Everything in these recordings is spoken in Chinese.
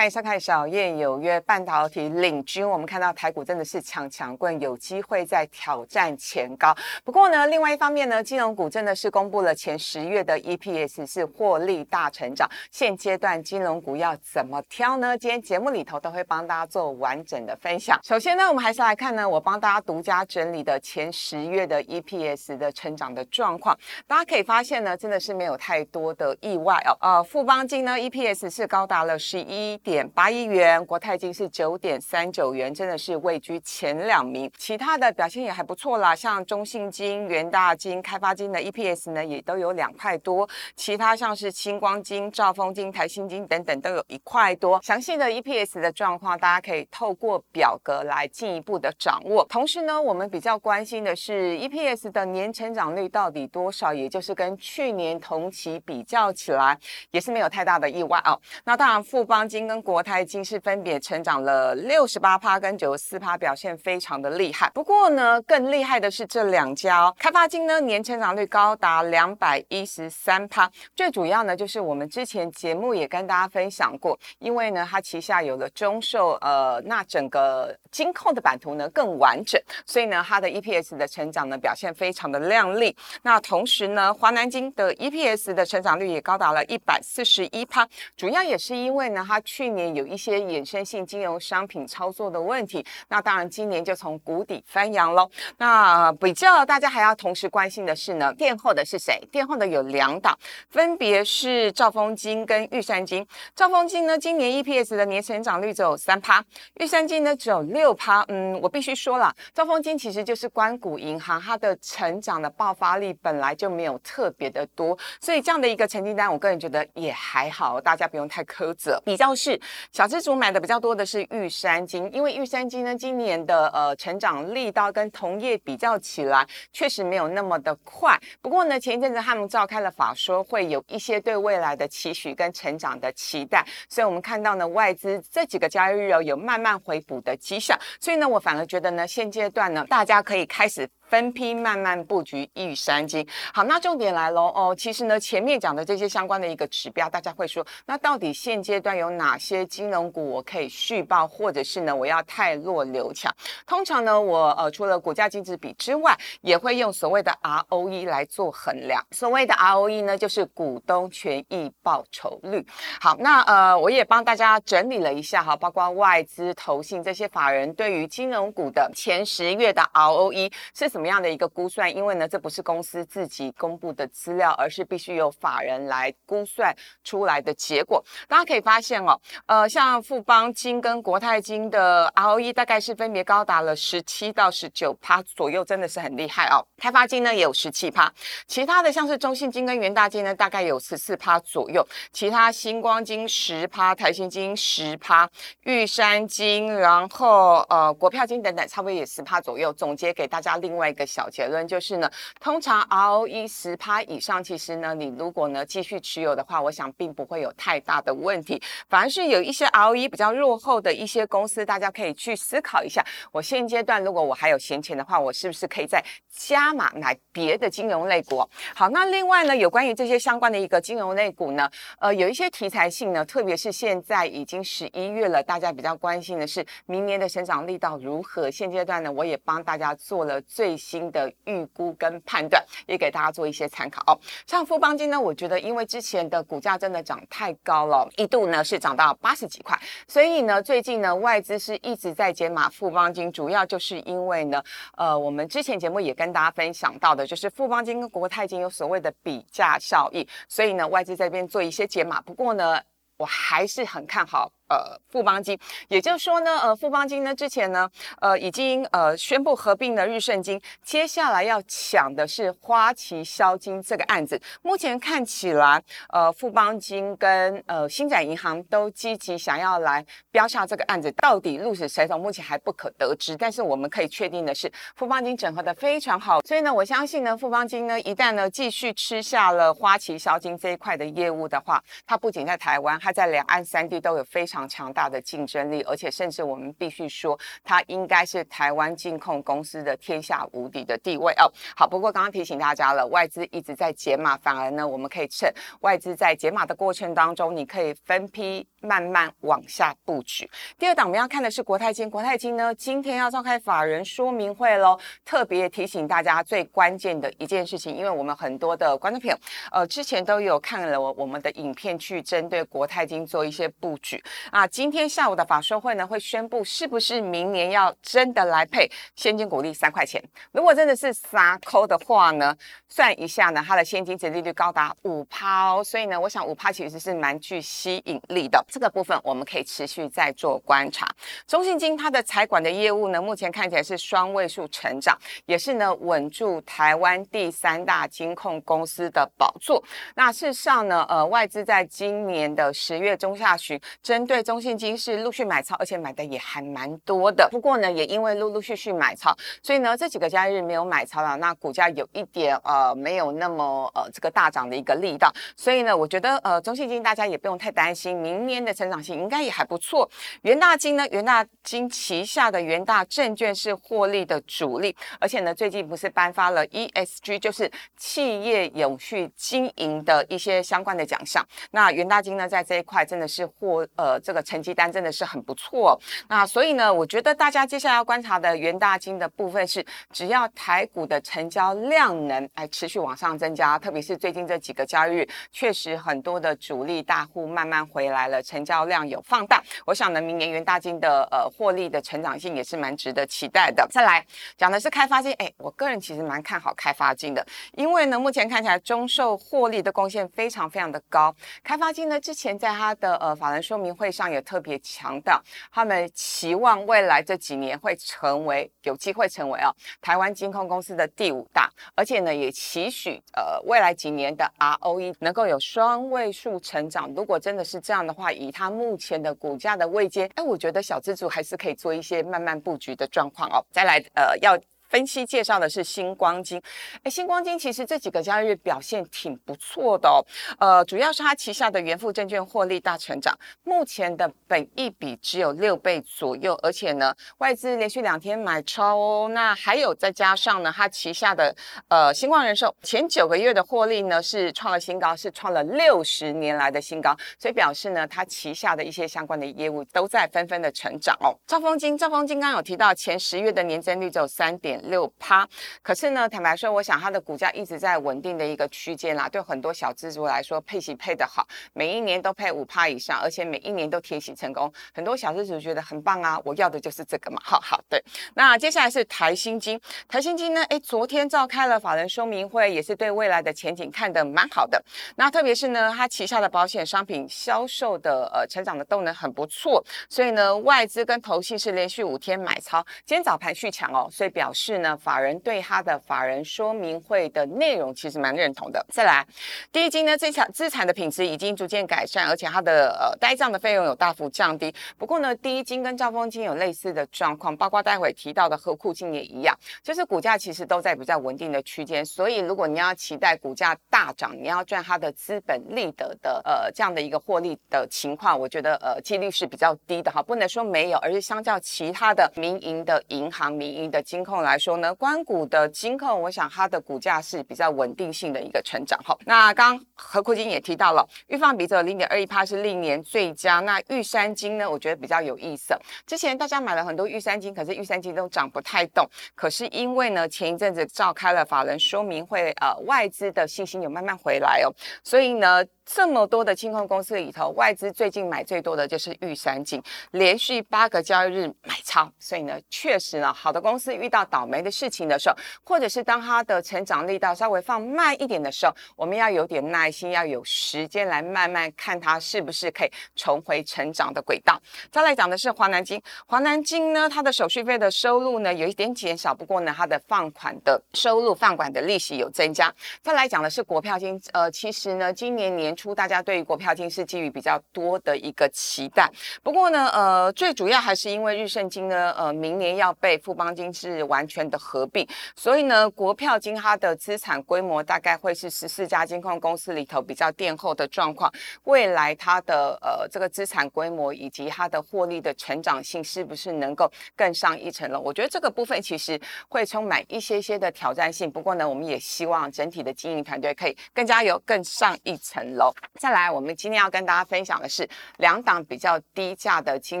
欢迎收看《小叶有约》半导体领军。我们看到台股真的是强强棍，有机会在挑战前高。不过呢，另外一方面呢，金融股真的是公布了前十月的 EPS 是获利大成长。现阶段金融股要怎么挑呢？今天节目里头都会帮大家做完整的分享。首先呢，我们还是来看呢，我帮大家独家整理的前十月的 EPS 的成长的状况。大家可以发现呢，真的是没有太多的意外哦。呃，富邦金呢 EPS 是高达了十一。点八亿元，国泰金是九点三九元，真的是位居前两名。其他的表现也还不错啦，像中信金、元大金、开发金的 EPS 呢，也都有两块多。其他像是星光金、兆丰金、台新金等等，都有一块多。详细的 EPS 的状况，大家可以透过表格来进一步的掌握。同时呢，我们比较关心的是 EPS 的年成长率到底多少，也就是跟去年同期比较起来，也是没有太大的意外哦。那当然，富邦金。跟国泰金是分别成长了六十八趴跟九十四趴，表现非常的厉害。不过呢，更厉害的是这两家哦，开发金呢年成长率高达两百一十三趴。最主要呢，就是我们之前节目也跟大家分享过，因为呢它旗下有了中寿，呃，那整个金控的版图呢更完整，所以呢它的 EPS 的成长呢表现非常的亮丽。那同时呢，华南金的 EPS 的成长率也高达了一百四十一趴，主要也是因为呢它。去年有一些衍生性金融商品操作的问题，那当然今年就从谷底翻扬喽。那比较大家还要同时关心的是呢，垫后的是谁？垫后的有两档，分别是兆丰金跟玉山金。兆丰金呢，今年 EPS 的年成长率只有三趴，玉山金呢只有六趴。嗯，我必须说了，兆丰金其实就是关谷银行，它的成长的爆发力本来就没有特别的多，所以这样的一个成绩单，我个人觉得也还好，大家不用太苛责。比较是。小资主买的比较多的是玉山金，因为玉山金呢，今年的呃成长力道跟同业比较起来，确实没有那么的快。不过呢，前一阵子他们召开了法说会，有一些对未来的期许跟成长的期待，所以我们看到呢，外资这几个交易日有慢慢回补的迹象。所以呢，我反而觉得呢，现阶段呢，大家可以开始。分批慢慢布局玉山金。好，那重点来喽哦。其实呢，前面讲的这些相关的一个指标，大家会说，那到底现阶段有哪些金融股我可以续报，或者是呢，我要太弱留强？通常呢，我呃除了股价净值比之外，也会用所谓的 ROE 来做衡量。所谓的 ROE 呢，就是股东权益报酬率。好，那呃，我也帮大家整理了一下哈，包括外资、投信这些法人对于金融股的前十月的 ROE 是什么？什么样的一个估算？因为呢，这不是公司自己公布的资料，而是必须由法人来估算出来的结果。大家可以发现哦，呃，像富邦金跟国泰金的 ROE 大概是分别高达了十七到十九趴左右，真的是很厉害哦。开发金呢也有十七趴，其他的像是中信金跟元大金呢，大概有十四趴左右。其他星光金十趴，台新金十趴，玉山金，然后呃国票金等等，差不多也十趴左右。总结给大家另外。一个小结论就是呢，通常 ROE 十趴以上，其实呢，你如果呢继续持有的话，我想并不会有太大的问题。反而是有一些 ROE 比较落后的一些公司，大家可以去思考一下。我现阶段如果我还有闲钱的话，我是不是可以再加码买别的金融类股？好，那另外呢，有关于这些相关的一个金融类股呢，呃，有一些题材性呢，特别是现在已经十一月了，大家比较关心的是明年的成长力道如何。现阶段呢，我也帮大家做了最。新的预估跟判断，也给大家做一些参考哦。像富邦金呢，我觉得因为之前的股价真的涨太高了，一度呢是涨到八十几块，所以呢最近呢外资是一直在减码富邦金，主要就是因为呢，呃，我们之前节目也跟大家分享到的，就是富邦金跟国泰金有所谓的比价效益，所以呢外资这边做一些减码。不过呢，我还是很看好。呃，富邦金，也就是说呢，呃，富邦金呢之前呢，呃，已经呃宣布合并了日盛金，接下来要抢的是花旗销金这个案子。目前看起来，呃，富邦金跟呃新展银行都积极想要来标下这个案子，到底鹿死谁手，目前还不可得知。但是我们可以确定的是，富邦金整合的非常好，所以呢，我相信呢，富邦金呢一旦呢继续吃下了花旗销金这一块的业务的话，它不仅在台湾，它在两岸三地都有非常。强大的竞争力，而且甚至我们必须说，它应该是台湾净控公司的天下无敌的地位哦。好，不过刚刚提醒大家了，外资一直在解码，反而呢，我们可以趁外资在解码的过程当中，你可以分批慢慢往下布局。第二档我们要看的是国泰金，国泰金呢今天要召开法人说明会喽，特别提醒大家最关键的一件事情，因为我们很多的观众朋友，呃，之前都有看了我我们的影片，去针对国泰金做一些布局啊。今天下午的法说会呢，会宣布是不是明年要真的来配现金股利三块钱。如果真的是撒抠的话呢，算一下呢，它的现金值利率高达五趴哦，所以呢，我想五趴其实是蛮具吸引力的。这个部分我们可以持续再做观察。中信金它的财管的业务呢，目前看起来是双位数成长，也是呢稳住台湾第三大金控公司的宝座。那事实上呢，呃，外资在今年的十月中下旬，针对中信金是陆续买超，而且买的也还蛮多的。不过呢，也因为陆陆续续买超，所以呢，这几个交易日没有买超了，那股价有一点呃没有那么呃这个大涨的一个力道。所以呢，我觉得呃中信金大家也不用太担心，明年的成长性应该也还不错。元大金呢，元大金旗下的元大证券是获利的主力，而且呢，最近不是颁发了 ESG，就是企业永续经营的一些相关的奖项。那元大金呢，在这一块真的是获呃这个成绩单真的是很不错。那所以呢，我觉得大家接下来要观察的元大金的部分是，只要台股的成交量能哎持续往上增加，特别是最近这几个交易日，确实很多的主力大户慢慢回来了，成交量有放大。我想呢，明年元大金的呃获利的成长性也是蛮值得期待的。再来讲的是开发金，哎，我个人其实蛮看好开发金的，因为呢，目前看起来中寿获利的贡献非常非常的高。开发金呢，之前在他的呃法人说明会上也特别强调，他们期望未来这几年会成为有机会成为哦台湾金控公司的第五大，而且呢也期许呃未来几年的 ROE 能够有双位数成长。如果真的是这样的话，以它目前的股价的位阶，哎，我觉得小资主还是可以做一些慢慢布局的状况哦。再来呃要。分析介绍的是星光金，哎，星光金其实这几个交易日表现挺不错的哦，呃，主要是它旗下的元富证券获利大成长，目前的本益比只有六倍左右，而且呢，外资连续两天买超哦，那还有再加上呢，它旗下的呃星光人寿前九个月的获利呢是创了新高，是创了六十年来的新高，所以表示呢，它旗下的一些相关的业务都在纷纷的成长哦。兆丰金，兆丰金刚刚有提到前十月的年增率只有三点。六趴，可是呢，坦白说，我想它的股价一直在稳定的一个区间啦。对很多小资族来说，配息配得好，每一年都配五趴以上，而且每一年都贴息成功，很多小资族觉得很棒啊！我要的就是这个嘛。好好，对。那接下来是台新金，台新金呢？哎，昨天召开了法人说明会，也是对未来的前景看得蛮好的。那特别是呢，它旗下的保险商品销售的呃成长的动能很不错，所以呢，外资跟投信是连续五天买超，今天早盘续强哦，所以表示。是呢，法人对他的法人说明会的内容其实蛮认同的。再来，第一金呢，这产资产的品质已经逐渐改善，而且它的呃呆账的费用有大幅降低。不过呢，第一金跟兆丰金有类似的状况，包括待会提到的和库金也一样，就是股价其实都在比较稳定的区间。所以如果你要期待股价大涨，你要赚它的资本利得的呃这样的一个获利的情况，我觉得呃几率是比较低的哈，不能说没有，而是相较其他的民营的银行、民营的金控来。说呢，关谷的金控，我想它的股价是比较稳定性的一个成长哈。那刚何库金也提到了，预放比只有零点二一趴是历年最佳。那玉山金呢，我觉得比较有意思。之前大家买了很多玉山金，可是玉山金都涨不太动。可是因为呢，前一阵子召开了法人说明会，呃，外资的信心有慢慢回来哦，所以呢。这么多的金控公司里头，外资最近买最多的就是玉山金，连续八个交易日买超。所以呢，确实呢，好的公司遇到倒霉的事情的时候，或者是当它的成长力道稍微放慢一点的时候，我们要有点耐心，要有时间来慢慢看它是不是可以重回成长的轨道。再来讲的是华南金，华南金呢，它的手续费的收入呢有一点减少，不过呢，它的放款的收入、放款的利息有增加。再来讲的是国票金，呃，其实呢，今年年初大家对于国票金是基于比较多的一个期待，不过呢，呃，最主要还是因为日盛金呢，呃，明年要被富邦金是完全。的合并，所以呢，国票金它的资产规模大概会是十四家金控公司里头比较垫后的状况。未来它的呃这个资产规模以及它的获利的成长性是不是能够更上一层楼？我觉得这个部分其实会充满一些些的挑战性。不过呢，我们也希望整体的经营团队可以更加有更上一层楼。再来，我们今天要跟大家分享的是两档比较低价的金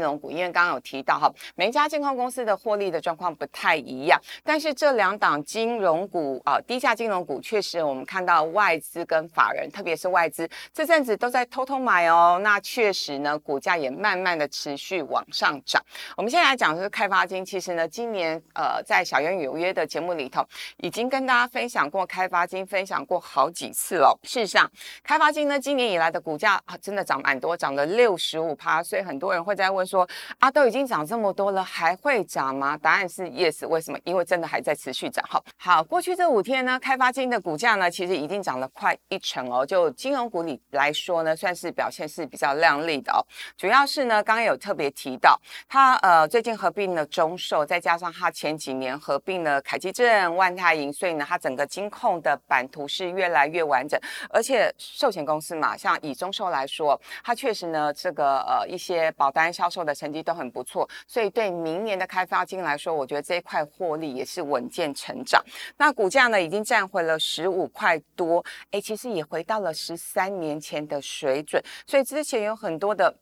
融股，因为刚刚有提到哈，每一家金控公司的获利的状况不太一样，但是这两档金融股啊，低价金融股确实我们看到外资跟法人，特别是外资这阵子都在偷偷买哦，那确实呢，股价也慢慢的持续往上涨。我们现在来讲的是开发金，其实呢，今年呃，在小圆有约的节目里头，已经跟大家分享过开发金，分享过好几次了。事实上，开发金呢，今年以来的股价啊，真的涨蛮多，涨了六十五趴，所以很多人会在问说，啊，都已经涨这么多了，还会涨吗？答案是 yes。为什么？因为真的还在持续涨。好，好，过去这五天呢，开发金的股价呢，其实已经涨了快一成哦。就金融股里来说呢，算是表现是比较亮丽的哦。主要是呢，刚刚有特别提到，它呃最近合并了中寿，再加上它前几年合并了凯基证、万泰银，所以呢，它整个金控的版图是越来越完整。而且寿险公司嘛，像以中寿来说，它确实呢，这个呃一些保单销售的成绩都很不错，所以对明年的开发金来说，我觉得这一块获利也是稳健成长。那股价呢，已经站回了十五块多，哎，其实也回到了十三年前的水准。所以之前有很多的。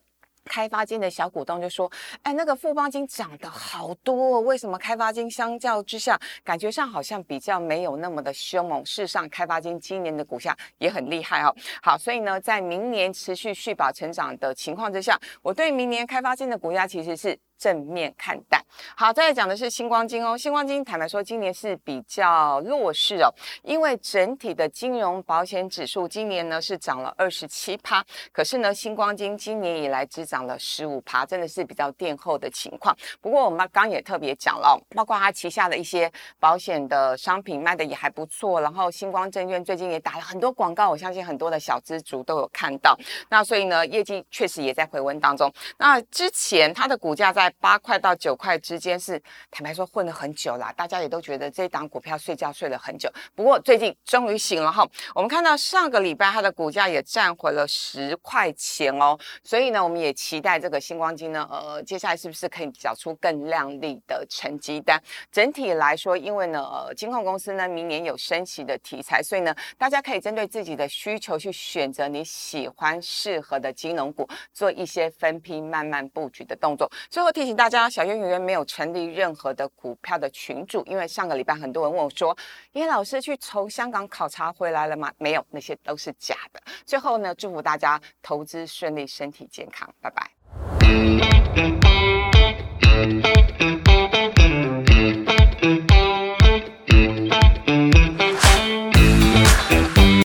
开发金的小股东就说：“哎，那个富邦金涨得好多，哦为什么开发金相较之下，感觉上好像比较没有那么的凶猛？事实上，开发金今年的股价也很厉害哦。好，所以呢，在明年持续续保成长的情况之下，我对明年开发金的股价其实是。”正面看待。好，再来讲的是星光金哦。星光金坦白说，今年是比较弱势哦，因为整体的金融保险指数今年呢是涨了二十七趴，可是呢，星光金今年以来只涨了十五趴，真的是比较垫后的情况。不过我们刚也特别讲了，包括它旗下的一些保险的商品卖的也还不错，然后星光证券最近也打了很多广告，我相信很多的小资族都有看到。那所以呢，业绩确实也在回温当中。那之前它的股价在八块到九块之间是坦白说混了很久啦，大家也都觉得这一档股票睡觉睡了很久。不过最近终于醒了哈，我们看到上个礼拜它的股价也站回了十块钱哦，所以呢，我们也期待这个星光金呢，呃，接下来是不是可以缴出更亮丽的成绩单？整体来说，因为呢，呃，金控公司呢明年有升息的题材，所以呢，大家可以针对自己的需求去选择你喜欢适合的金融股，做一些分批慢慢布局的动作。最后提醒大家，小渊圆圆没有成立任何的股票的群组，因为上个礼拜很多人问我说：“叶老师去从香港考察回来了吗？”没有，那些都是假的。最后呢，祝福大家投资顺利，身体健康，拜拜。